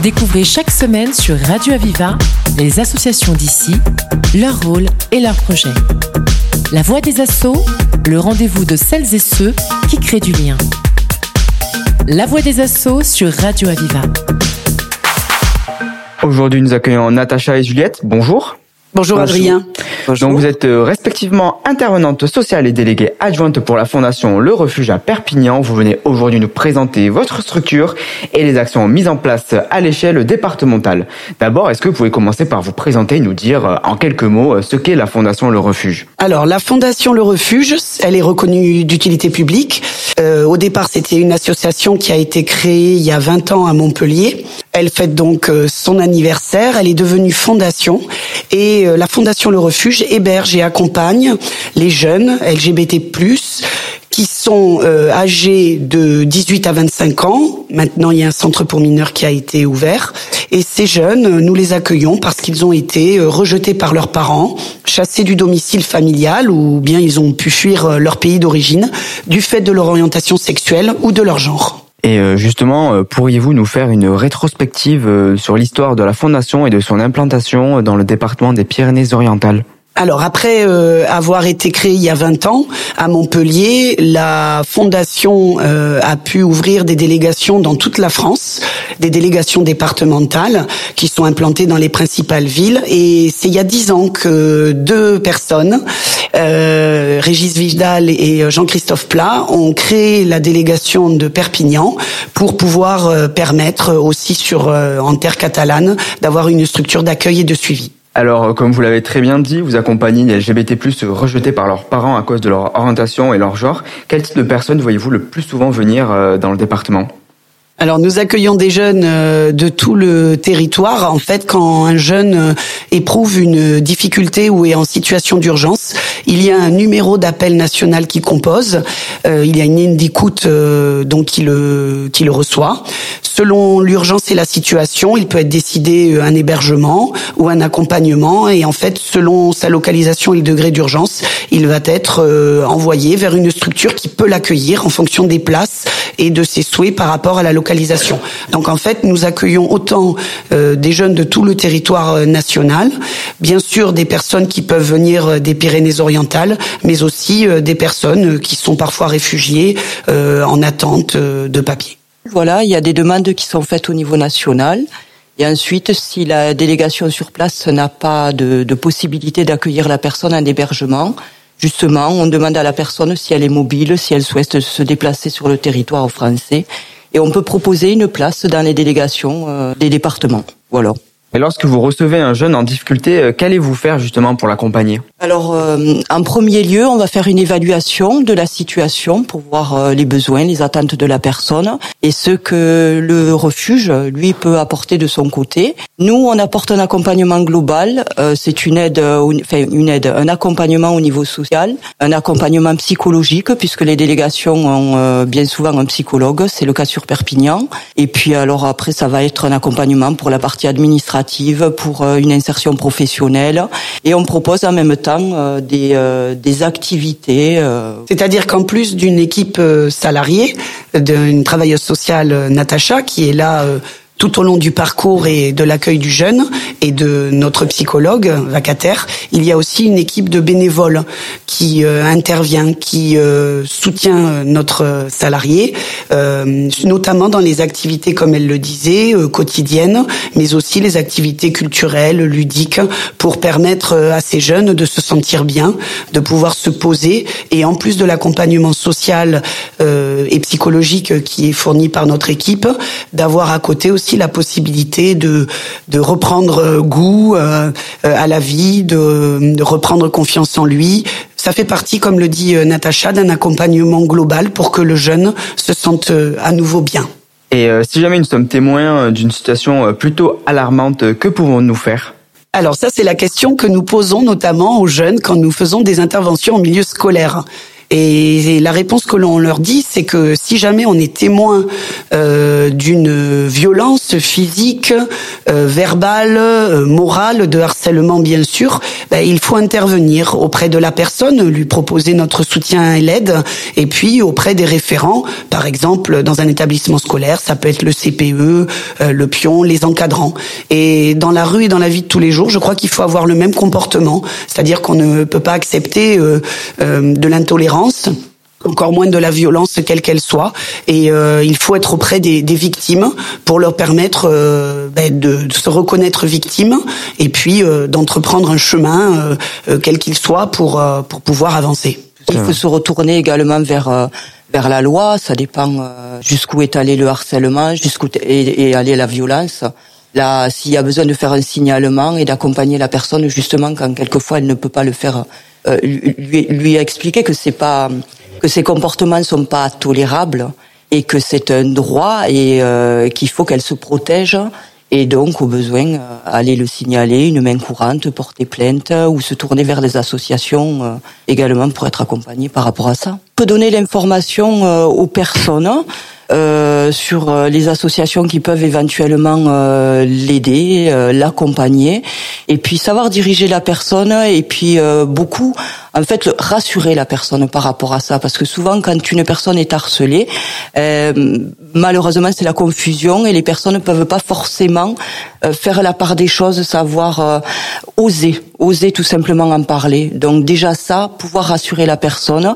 Découvrez chaque semaine sur Radio Aviva les associations d'ici, leur rôle et leurs projets. La voix des assauts, le rendez-vous de celles et ceux qui créent du lien. La voix des assauts sur Radio Aviva. Aujourd'hui, nous accueillons Natacha et Juliette. Bonjour. Bonjour, Adrien. Donc vous êtes euh, respectivement intervenante sociale et déléguée adjointe pour la fondation Le Refuge à Perpignan. Vous venez aujourd'hui nous présenter votre structure et les actions mises en place à l'échelle départementale. D'abord, est-ce que vous pouvez commencer par vous présenter et nous dire euh, en quelques mots euh, ce qu'est la fondation Le Refuge? Alors la fondation Le Refuge, elle est reconnue d'utilité publique. au départ, c'était une association qui a été créée il y a 20 ans à Montpellier. Elle fête donc son anniversaire. Elle est devenue fondation et la fondation Le Refuge héberge et accompagne les jeunes LGBT+, qui sont euh, âgés de 18 à 25 ans. Maintenant, il y a un centre pour mineurs qui a été ouvert. Et ces jeunes, nous les accueillons parce qu'ils ont été euh, rejetés par leurs parents, chassés du domicile familial ou bien ils ont pu fuir euh, leur pays d'origine du fait de leur orientation sexuelle ou de leur genre. Et justement, pourriez-vous nous faire une rétrospective sur l'histoire de la fondation et de son implantation dans le département des Pyrénées-Orientales? Alors après euh, avoir été créée il y a 20 ans à Montpellier, la fondation euh, a pu ouvrir des délégations dans toute la France, des délégations départementales qui sont implantées dans les principales villes. Et c'est il y a 10 ans que deux personnes, euh, Régis Vidal et Jean-Christophe Plat, ont créé la délégation de Perpignan pour pouvoir permettre aussi sur en terre catalane d'avoir une structure d'accueil et de suivi. Alors, euh, comme vous l'avez très bien dit, vous accompagnez les LGBT+, rejetés par leurs parents à cause de leur orientation et leur genre. Quel type de personnes voyez-vous le plus souvent venir euh, dans le département? Alors nous accueillons des jeunes euh, de tout le territoire. En fait, quand un jeune euh, éprouve une difficulté ou est en situation d'urgence, il y a un numéro d'appel national qui compose. Euh, il y a une ligne d'écoute donc qui le qui le reçoit. Selon l'urgence et la situation, il peut être décidé un hébergement ou un accompagnement. Et en fait, selon sa localisation et le degré d'urgence, il va être envoyé vers une structure qui peut l'accueillir en fonction des places et de ses souhaits par rapport à la localisation. Donc en fait, nous accueillons autant euh, des jeunes de tout le territoire euh, national, bien sûr des personnes qui peuvent venir euh, des Pyrénées-Orientales, mais aussi des personnes qui sont parfois réfugiées en attente de papier. Voilà, il y a des demandes qui sont faites au niveau national. Et ensuite, si la délégation sur place n'a pas de, de possibilité d'accueillir la personne en hébergement, Justement, on demande à la personne si elle est mobile, si elle souhaite se déplacer sur le territoire français. Et on peut proposer une place dans les délégations euh, des départements. Voilà. Et lorsque vous recevez un jeune en difficulté, euh, qu'allez-vous faire justement pour l'accompagner? Alors, euh, en premier lieu, on va faire une évaluation de la situation pour voir euh, les besoins, les attentes de la personne et ce que le refuge, lui, peut apporter de son côté. Nous, on apporte un accompagnement global. C'est une aide, enfin une aide, un accompagnement au niveau social, un accompagnement psychologique puisque les délégations ont bien souvent un psychologue. C'est le cas sur Perpignan. Et puis alors après, ça va être un accompagnement pour la partie administrative pour euh, une insertion professionnelle et on propose en même temps euh, des, euh, des activités. C'est-à-dire qu'en plus d'une équipe salariée, d'une travailleuse sociale Natacha qui est là tout au long du parcours et de l'accueil du jeune et de notre psychologue vacataire, il y a aussi une équipe de bénévoles qui euh, intervient, qui euh, soutient euh, notre salarié, notamment dans les activités, comme elle le disait, quotidiennes, mais aussi les activités culturelles, ludiques, pour permettre à ces jeunes de se sentir bien, de pouvoir se poser, et en plus de l'accompagnement social et psychologique qui est fourni par notre équipe, d'avoir à côté aussi la possibilité de, de reprendre euh, goût euh, euh, à la vie, de, reprendre confiance en lui. Ça fait partie, comme le dit Natacha, d'un accompagnement global pour que le jeune se sente à nouveau bien. Et si jamais nous sommes témoins d'une situation plutôt alarmante, que pouvons-nous faire? Alors ça, c'est la question que nous posons notamment aux jeunes quand nous faisons des interventions en milieu scolaire. Et, la réponse que l'on leur dit, c'est que si jamais on est témoin euh, d'une violence physique, euh, verbale, euh, morale, de harcèlement bien sûr, ben, il faut intervenir auprès de la personne, lui proposer notre soutien et l'aide, et puis auprès des référents, par exemple dans un établissement scolaire, ça peut être le CPE, euh, le pion, les encadrants. Et dans la rue et dans la vie de tous les jours, je crois qu'il faut avoir le même comportement, c'est-à-dire qu'on ne peut pas accepter euh, de l'intolérance encore moins de la violence quelle qu'elle soit et il faut être auprès des, victimes pour leur permettre ben, de, se reconnaître victimes et puis d'entreprendre un chemin quel qu'il soit pour pour pouvoir avancer. Il faut se retourner également vers vers la loi. Ça dépend euh, jusqu'où est allé le harcèlement, jusqu'où est, allée la violence. Là, s'il y a besoin de faire un signalement et d'accompagner la personne justement quand quelquefois elle ne peut pas le faire, euh, lui, lui expliquer que c'est pas que ces comportements sont pas tolérables et que c'est un droit et euh, qu'il faut qu'elle se protège et donc au besoin euh, aller le signaler, une main courante, porter plainte euh, ou se tourner vers des associations euh, également pour être accompagné par rapport à ça. On peut donner l'information aux personnes euh, sur euh, les associations qui peuvent éventuellement euh, l'aider, l'accompagner, et puis savoir diriger la personne, et puis beaucoup, en fait, rassurer la personne par rapport à ça, parce que souvent, quand une personne est harcelée, malheureusement, c'est la confusion, et les personnes ne peuvent pas forcément faire la part des choses, savoir oser, oser tout simplement en parler. Donc déjà ça, pouvoir rassurer la personne,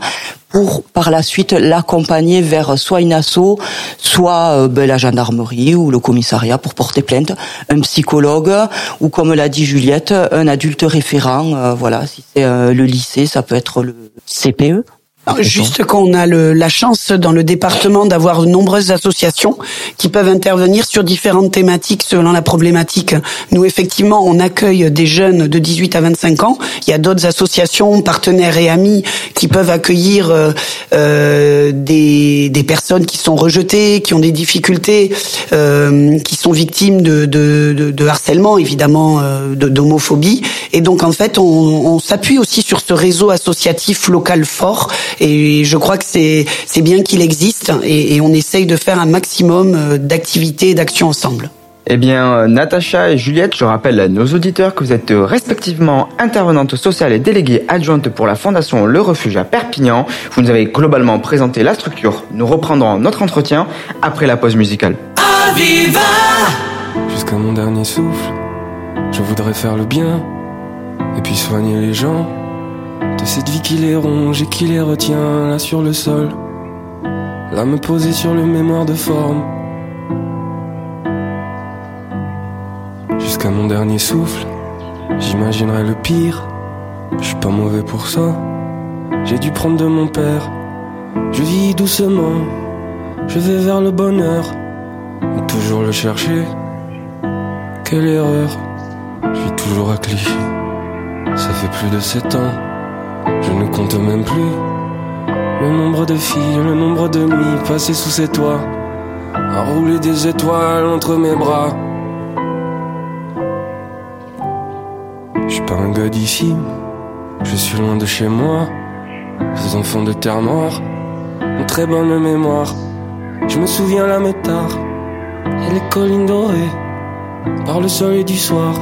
pour par la suite l'accompagner vers soit une asso, soit euh, ben, la gendarmerie ou le commissariat pour porter plainte, un psychologue ou comme l'a dit Juliette, un adulte référent. Euh, voilà, si c'est euh, le lycée, ça peut être le CPE. Juste qu'on a le, la chance dans le département d'avoir de nombreuses associations qui peuvent intervenir sur différentes thématiques selon la problématique. Nous, effectivement, on accueille des jeunes de 18 à 25 ans. Il y a d'autres associations, partenaires et amis qui peuvent accueillir euh, euh des, des, personnes qui sont rejetées, qui ont des difficultés, euh, qui sont victimes de, de, de, de harcèlement, évidemment, euh, d'homophobie. Et donc, en fait, on, on s'appuie aussi sur ce réseau associatif local fort et je crois que c'est c'est bien qu'il existe et, et on essaye de faire un maximum euh, d'activités et d'actions ensemble. Eh bien, euh, Natacha et Juliette, je rappelle à nos auditeurs que vous êtes euh, respectivement intervenantes sociales et déléguées adjointes pour la Fondation Le Refuge à Perpignan. Vous nous avez globalement présenté la structure. Nous reprendrons notre entretien après la pause musicale. Jusqu'à mon dernier souffle, je voudrais faire le bien et puis soigner les gens de cette vie qui les ronge et qui les retient là sur le sol. Là me poser sur le mémoire de forme. Jusqu'à mon dernier souffle, j'imaginerai le pire. Je suis pas mauvais pour ça. J'ai dû prendre de mon père. Je vis doucement, je vais vers le bonheur. toujours le chercher. Quelle erreur, je vis toujours à cliché. Ça fait plus de sept ans je ne compte même plus le nombre de filles, le nombre de nuits passées sous ses toits, à rouler des étoiles entre mes bras. Je suis pas un gars d'ici, je suis loin de chez moi. Ces enfants de terre noire ont très bonne mémoire. Je me souviens la métard et les collines dorées par le soleil du soir.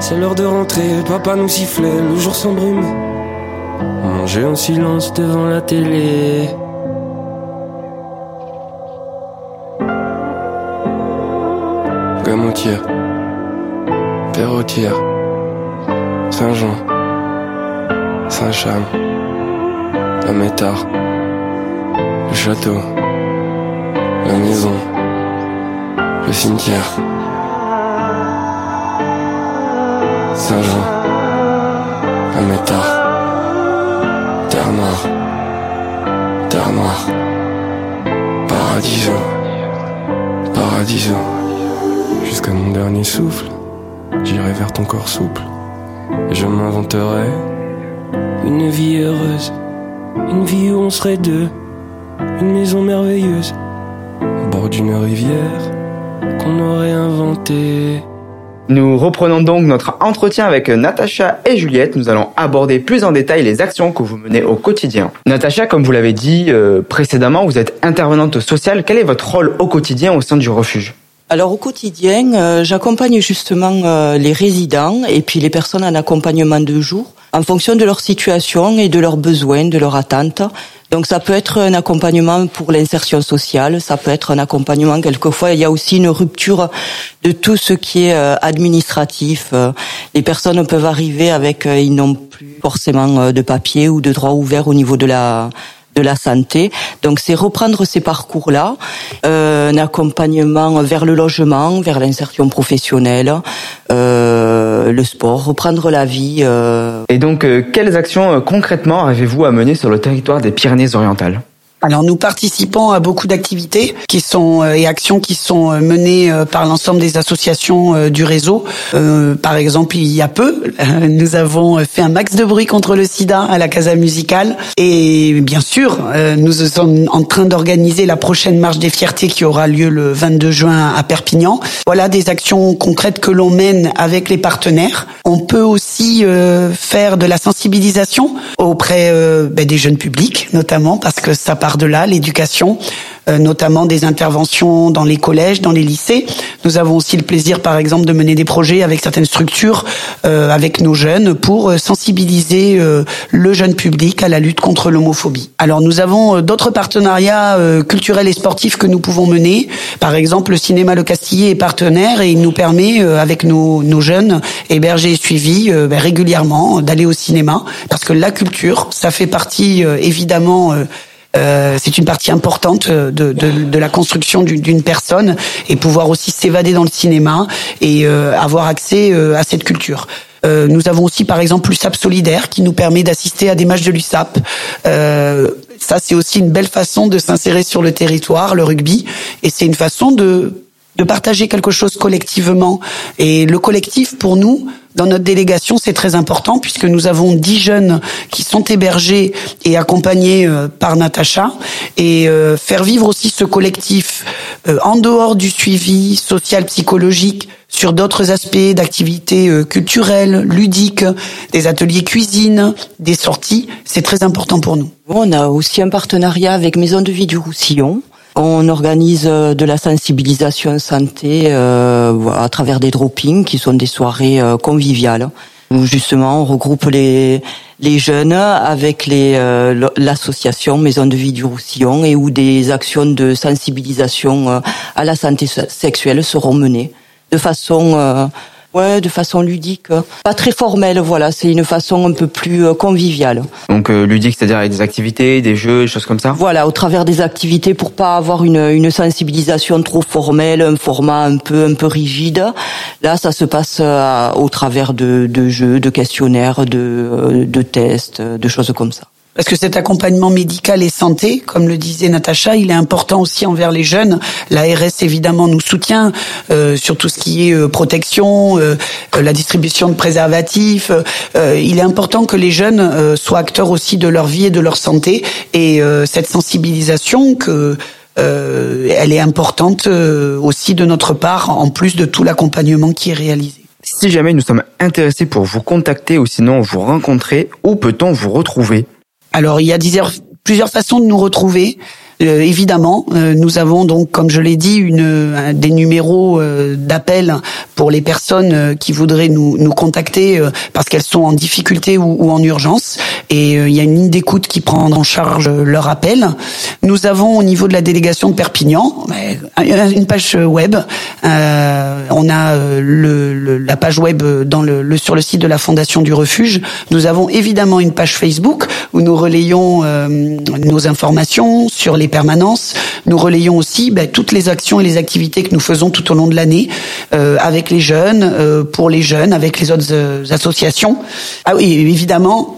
C'est l'heure de rentrer, papa nous sifflait, le jour s'embrume. Manger en silence devant la télé. Gamotière, Perrotière, Saint-Jean, Saint-Cham, la Métard, le château, la maison, le cimetière, Saint-Jean, la Métard. Terre noire, terre noire, paradiso, paradiso. Jusqu'à mon dernier souffle, j'irai vers ton corps souple. Et je m'inventerai une vie heureuse, une vie où on serait deux, une maison merveilleuse, au bord d'une rivière qu'on aurait inventée. Nous reprenons donc notre entretien avec Natacha et Juliette. Nous allons aborder plus en détail les actions que vous menez au quotidien. Natacha, comme vous l'avez dit euh, précédemment, vous êtes intervenante sociale. Quel est votre rôle au quotidien au sein du refuge? Alors au quotidien, euh, j'accompagne justement euh, les résidents et puis les personnes en accompagnement de jour en fonction de leur situation et de leurs besoins, de leurs attentes. Donc ça peut être un accompagnement pour l'insertion sociale, ça peut être un accompagnement quelquefois il y a aussi une rupture de tout ce qui est euh, administratif. Les personnes peuvent arriver avec ils n'ont plus forcément de papier ou de droit ouvert au niveau de la de la santé. Donc c'est reprendre ces parcours-là, euh, un accompagnement vers le logement, vers l'insertion professionnelle, euh, le sport, reprendre la vie. Euh. Et donc quelles actions concrètement avez-vous à mener sur le territoire des Pyrénées-Orientales? Alors nous participons à beaucoup d'activités qui sont euh, et actions qui sont euh, menées euh, par l'ensemble des associations du réseau. par exemple, il y a peu, nous avons fait un max de bruit contre le sida à la Casa Musicale et bien sûr, nous sommes en train d'organiser la prochaine marche des fiertés qui aura lieu le 22 juin à Perpignan. Voilà des actions concrètes que l'on mène avec les partenaires. On peut aussi faire de la sensibilisation auprès ben, des jeunes publics notamment parce que ça part de là, l'éducation, euh, notamment des interventions dans les collèges, dans les lycées. Nous avons aussi le plaisir, par exemple, de mener des projets avec certaines structures, euh, avec nos jeunes, pour euh, sensibiliser le jeune public à la lutte contre l'homophobie. Alors nous avons d'autres partenariats culturels et sportifs que nous pouvons mener. Par exemple, le cinéma Le Castillet est partenaire et il nous permet, avec nos, nos jeunes hébergés et suivis ben, régulièrement, d'aller au cinéma, parce que la culture, ça fait partie évidemment euh, c'est une partie importante de, de, de la construction d'une personne et pouvoir aussi s'évader dans le cinéma et euh, avoir accès euh, à cette culture. Euh, nous avons aussi par exemple l'USAP solidaire qui nous permet d'assister à des matchs de l'USAP. ça c'est aussi une belle façon de s'insérer sur le territoire, le rugby, et c'est une façon de de partager quelque chose collectivement. Et le collectif, pour nous, dans notre délégation, c'est très important puisque nous avons dix jeunes qui sont hébergés et accompagnés euh, par Natacha et euh, faire vivre aussi ce collectif euh, en dehors du suivi social psychologique sur d'autres aspects d'activités culturelles, ludiques, des ateliers cuisine, des sorties, c'est très important pour nous. On a aussi un partenariat avec Maison de vie du Roussillon on organise euh, de la sensibilisation santé euh, à travers des droppings qui sont des soirées euh, conviviales. Où justement on regroupe les les jeunes avec les l'association Maison de vie du Roussillon et où des actions de sensibilisation à la santé sexuelle seront menées. De façon Ouais, de façon ludique, pas très formelle. Voilà, c'est une façon un peu plus euh, conviviale. Donc euh, ludique, c'est-à-dire avec des activités, des jeux, des choses comme ça? Voilà, au travers des activités pour pas avoir une, une sensibilisation trop formelle, un format un peu un peu rigide. Là, ça se passe euh, au travers de, de jeux, de questionnaires, de, de tests, de choses comme ça. Parce que cet accompagnement médical et santé, comme le disait Natacha, il est important aussi envers les jeunes. L'ARS évidemment nous soutient euh, sur tout ce qui est euh, protection, euh, la distribution de préservatifs. il est important que les jeunes soient acteurs aussi de leur vie et de leur santé. Et cette sensibilisation que elle est importante aussi de notre part, en plus de tout l'accompagnement qui est réalisé. Si jamais nous sommes intéressés pour vous contacter ou sinon vous rencontrer, où peut-on vous retrouver? Alors il y a plusieurs façons de nous retrouver. Euh, évidemment, euh, nous avons donc, comme je l'ai dit, une, des numéros euh, d'appel pour les personnes qui voudraient nous, nous contacter parce qu'elles sont en difficulté ou, en urgence. Et il y a une ligne d'écoute qui prend en charge leur appel. Nous avons au niveau de la délégation de Perpignan une page web. on a la page web sur le site de la Fondation du Refuge. Nous avons évidemment une page Facebook où nous relayons nos informations sur les permanences. Nous relayons aussi ben, toutes les actions et les activités que nous faisons tout au long de l'année euh, avec les jeunes, euh, pour les jeunes, avec les autres euh, associations. Ah oui, évidemment,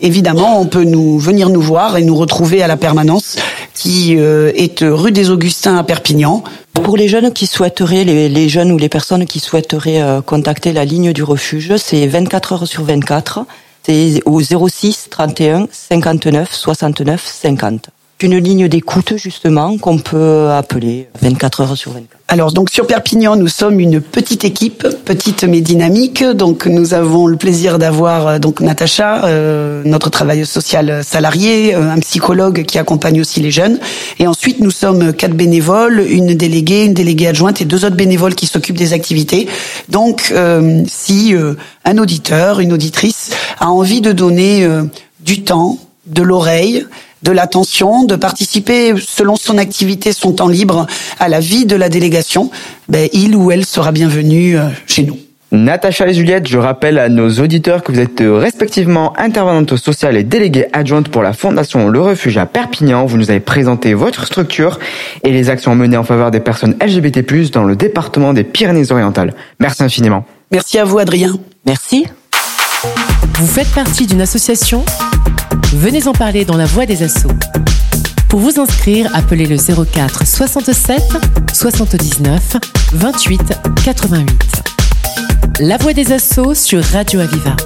évidemment, on peut nous venir nous voir et nous retrouver à la permanence qui est rue des Augustins à Perpignan. Pour les jeunes qui souhaiteraient, les, les jeunes ou les personnes qui souhaiteraient contacter la ligne du refuge, c'est 24 heures sur 24. C'est au 06 31 59 69 50. Une ligne d'écoute justement qu'on peut appeler 24 heures sur 24. Alors donc sur Perpignan, nous sommes une petite équipe, petite mais dynamique. Donc nous avons le plaisir d'avoir euh, donc Natacha, euh, notre travailleuse sociale salariée, euh, un psychologue qui accompagne aussi les jeunes. Et ensuite nous sommes quatre bénévoles, une déléguée, une déléguée adjointe et deux autres bénévoles qui s'occupent des activités. Donc si un auditeur, une auditrice a envie de donner du temps, de l'oreille, de l'attention, de participer selon son activité, son temps libre à la vie de la délégation, ben, il ou elle sera bienvenu euh, chez nous. Natacha et Juliette, je rappelle à nos auditeurs que vous êtes euh, respectivement intervenante sociale et déléguée adjointe pour la Fondation Le Refuge à Perpignan. Vous nous avez présenté votre structure et les actions menées en faveur des personnes LGBT+, dans le département des Pyrénées-Orientales. Merci infiniment. Merci à vous, Adrien. Merci. Vous faites partie d'une association Venez en parler dans la voix des assauts. Pour vous inscrire, appelez le 04 67 79 28 88. La voix des assauts sur Radio Aviva.